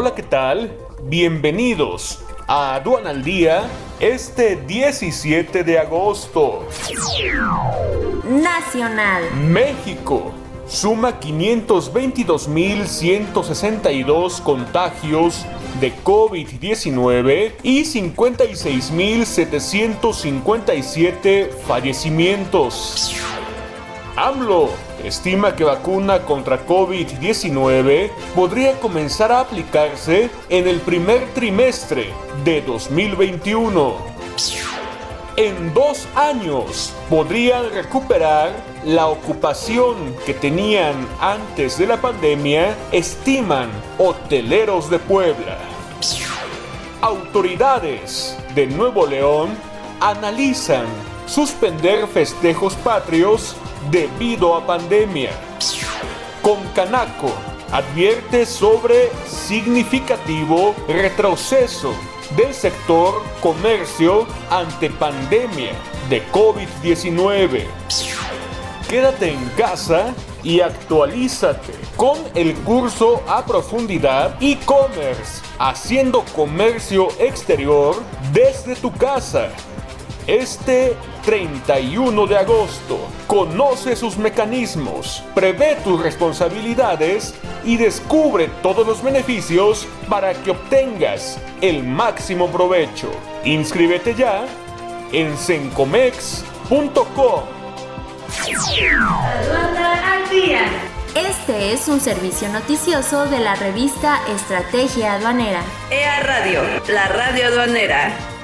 Hola, ¿qué tal? Bienvenidos a Aduana al Día este 17 de agosto. Nacional. México suma 522.162 contagios de COVID-19 y 56.757 fallecimientos. AMLO estima que vacuna contra COVID-19 podría comenzar a aplicarse en el primer trimestre de 2021. En dos años podrían recuperar la ocupación que tenían antes de la pandemia, estiman hoteleros de Puebla. Autoridades de Nuevo León analizan suspender festejos patrios debido a pandemia. Con Canaco advierte sobre significativo retroceso del sector comercio ante pandemia de COVID-19. Quédate en casa y actualízate con el curso a profundidad e-commerce, haciendo comercio exterior desde tu casa este 31 de agosto. Conoce sus mecanismos, prevé tus responsabilidades y descubre todos los beneficios para que obtengas el máximo provecho. Inscríbete ya en sencomex.com. Este es un servicio noticioso de la revista Estrategia Aduanera. EA Radio, la radio aduanera.